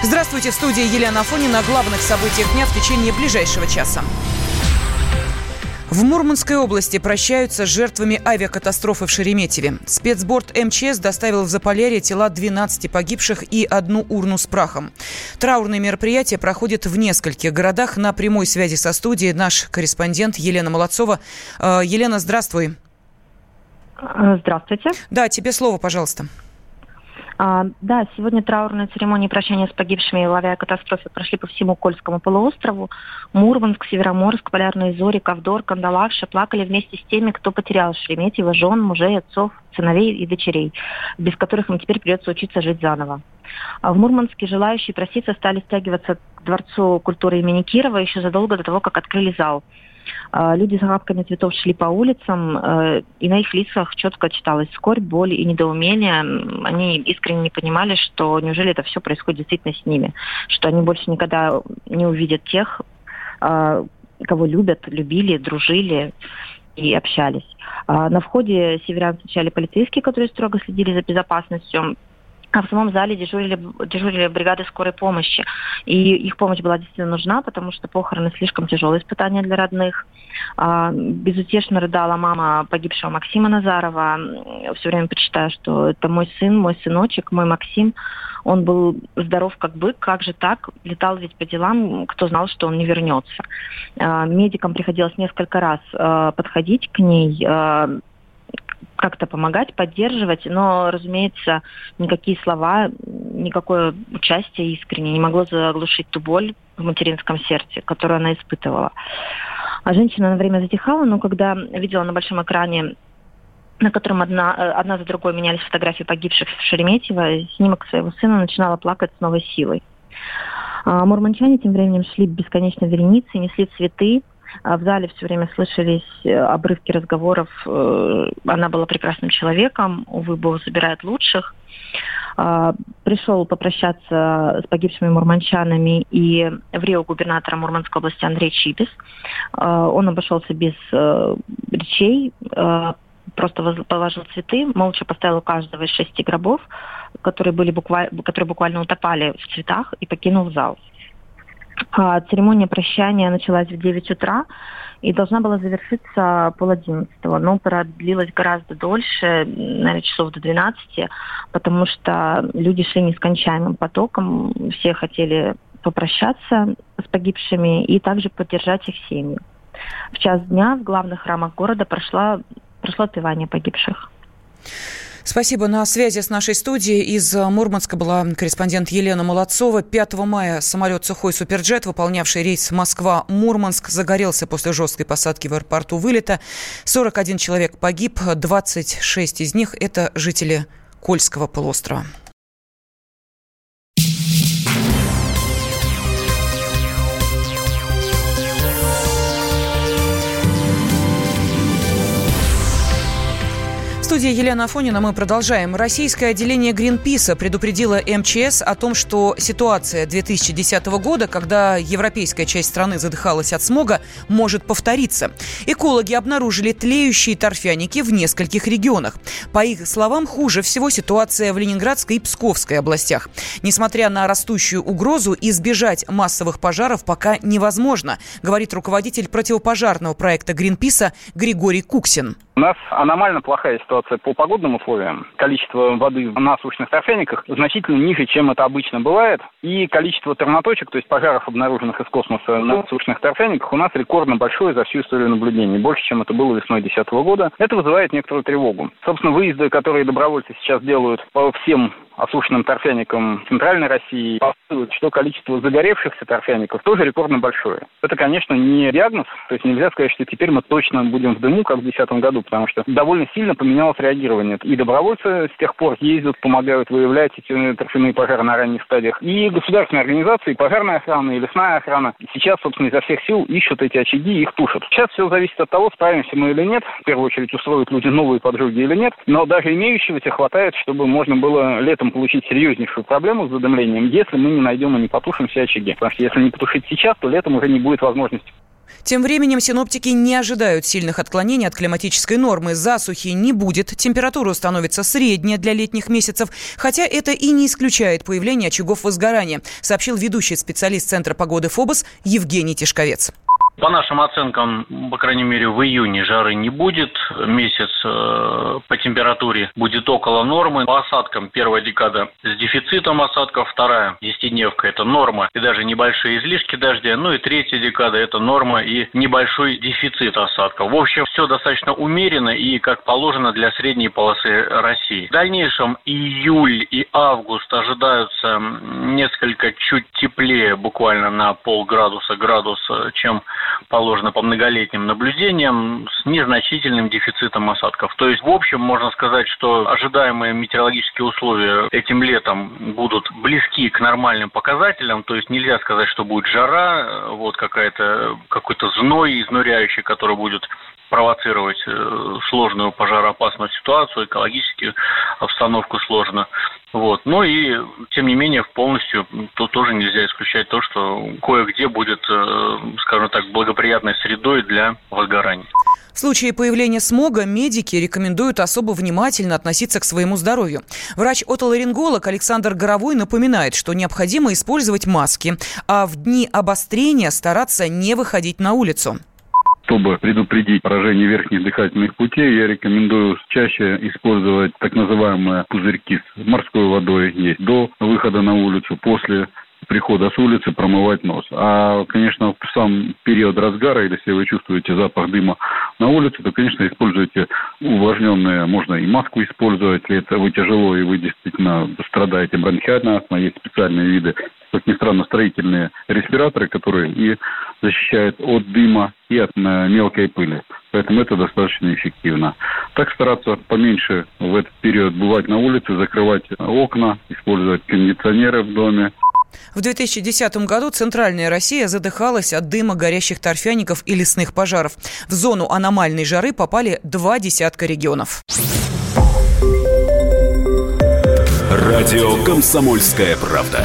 Здравствуйте, в студии Елена Афонина о главных событиях дня в течение ближайшего часа. В Мурманской области прощаются с жертвами авиакатастрофы в Шереметьеве. Спецборд МЧС доставил в Заполярье тела 12 погибших и одну урну с прахом. Траурные мероприятия проходят в нескольких городах. На прямой связи со студией наш корреспондент Елена Молодцова. Э, Елена, здравствуй. Здравствуйте. Да, тебе слово, пожалуйста. А, да, сегодня траурные церемонии прощания с погибшими в авиакатастрофе прошли по всему Кольскому полуострову. Мурманск, Североморск, Полярные Зори, Ковдор, Кандалакша плакали вместе с теми, кто потерял Шереметьево, жен, мужей, отцов, сыновей и дочерей, без которых им теперь придется учиться жить заново. А в Мурманске желающие проситься стали стягиваться к Дворцу культуры имени Кирова еще задолго до того, как открыли зал – люди с охапками цветов шли по улицам, э, и на их лицах четко читалась скорбь, боль и недоумение. Они искренне не понимали, что неужели это все происходит действительно с ними, что они больше никогда не увидят тех, а, кого любят, любили, дружили и общались. А, на входе северян встречали полицейские, которые строго следили за безопасностью а в самом зале дежурили, дежурили бригады скорой помощи. И их помощь была действительно нужна, потому что похороны слишком тяжелое испытание для родных. А, безутешно рыдала мама погибшего Максима Назарова. Все время почитаю, что это мой сын, мой сыночек, мой Максим. Он был здоров как бык, как же так? Летал ведь по делам, кто знал, что он не вернется. А, медикам приходилось несколько раз а, подходить к ней, как-то помогать, поддерживать, но, разумеется, никакие слова, никакое участие искренне не могло заглушить ту боль в материнском сердце, которую она испытывала. А женщина на время затихала, но когда видела на большом экране на котором одна, одна за другой менялись фотографии погибших в Шереметьево, снимок своего сына начинала плакать с новой силой. А мурманчане тем временем шли бесконечно вереницы, несли цветы, в зале все время слышались э, обрывки разговоров. Э, она была прекрасным человеком, увы, Бог забирает лучших. А, пришел попрощаться с погибшими мурманчанами и в Рио губернатора Мурманской области Андрей Чибис. А, он обошелся без э, речей, просто положил цветы, молча поставил у каждого из шести гробов, которые, были буквально, которые буквально утопали в цветах, и покинул зал. А, церемония прощания началась в 9 утра и должна была завершиться пол одиннадцатого, но продлилась гораздо дольше, наверное, часов до 12, потому что люди шли нескончаемым потоком, все хотели попрощаться с погибшими и также поддержать их семьи. В час дня в главных храмах города прошло, прошло отпевание погибших. Спасибо. На связи с нашей студией из Мурманска была корреспондент Елена Молодцова. 5 мая самолет «Сухой Суперджет», выполнявший рейс Москва-Мурманск, загорелся после жесткой посадки в аэропорту вылета. 41 человек погиб, 26 из них – это жители Кольского полуострова. Студии Елена Афонина мы продолжаем. Российское отделение Гринписа предупредило МЧС о том, что ситуация 2010 года, когда европейская часть страны задыхалась от смога, может повториться. Экологи обнаружили тлеющие торфяники в нескольких регионах. По их словам, хуже всего ситуация в Ленинградской и Псковской областях. Несмотря на растущую угрозу, избежать массовых пожаров пока невозможно, говорит руководитель противопожарного проекта Гринписа Григорий Куксин. У нас аномально плохая ситуация по погодным условиям. Количество воды на сушных торфяниках значительно ниже, чем это обычно бывает. И количество термоточек, то есть пожаров, обнаруженных из космоса на сушных торфяниках, у нас рекордно большое за всю историю наблюдений. Больше, чем это было весной 2010 года. Это вызывает некоторую тревогу. Собственно, выезды, которые добровольцы сейчас делают по всем осушенным торфяникам Центральной России что количество загоревшихся торфяников тоже рекордно большое. Это, конечно, не диагноз, то есть нельзя сказать, что теперь мы точно будем в дыму, как в 2010 году, потому что довольно сильно поменялось реагирование. И добровольцы с тех пор ездят, помогают выявлять эти торфяные пожары на ранних стадиях. И государственные организации, и пожарная охрана, и лесная охрана сейчас, собственно, изо всех сил ищут эти очаги и их тушат. Сейчас все зависит от того, справимся мы или нет. В первую очередь, устроят люди новые поджоги или нет. Но даже имеющегося хватает, чтобы можно было летом можем получить серьезнейшую проблему с задымлением, если мы не найдем и не потушим все очаги. Потому что если не потушить сейчас, то летом уже не будет возможности Тем временем синоптики не ожидают сильных отклонений от климатической нормы. Засухи не будет, температура установится средняя для летних месяцев, хотя это и не исключает появление очагов возгорания, сообщил ведущий специалист Центра погоды ФОБОС Евгений Тишковец. По нашим оценкам, по крайней мере, в июне жары не будет. Месяц э, по температуре будет около нормы. По осадкам первая декада с дефицитом осадков, вторая десятидневка – это норма и даже небольшие излишки дождя. Ну и третья декада – это норма и небольшой дефицит осадков. В общем, все достаточно умеренно и как положено для средней полосы России. В дальнейшем июль и август ожидаются несколько чуть теплее, буквально на полградуса, градуса, чем положено по многолетним наблюдениям, с незначительным дефицитом осадков. То есть, в общем, можно сказать, что ожидаемые метеорологические условия этим летом будут близки к нормальным показателям, то есть нельзя сказать, что будет жара, вот какая-то какой-то зной изнуряющий, который будет провоцировать э, сложную пожароопасную ситуацию, экологическую обстановку сложно. Вот. Но и, тем не менее, полностью то тоже нельзя исключать то, что кое-где будет, э, скажем так, благоприятной средой для возгораний. В случае появления смога медики рекомендуют особо внимательно относиться к своему здоровью. Врач-отоларинголог Александр Горовой напоминает, что необходимо использовать маски, а в дни обострения стараться не выходить на улицу. Чтобы предупредить поражение верхних дыхательных путей, я рекомендую чаще использовать так называемые пузырьки с морской водой. Есть до выхода на улицу, после прихода с улицы промывать нос. А, конечно, в сам период разгара, или если вы чувствуете запах дыма на улице, то, конечно, используйте увлажненные, можно и маску использовать, если это вы тяжело и вы действительно страдаете бронхиальной астмой, есть специальные виды как ни странно, строительные респираторы, которые и защищают от дыма и от э, мелкой пыли. Поэтому это достаточно эффективно. Так стараться поменьше в этот период бывать на улице, закрывать окна, использовать кондиционеры в доме. В 2010 году Центральная Россия задыхалась от дыма горящих торфяников и лесных пожаров. В зону аномальной жары попали два десятка регионов. Радио «Комсомольская правда».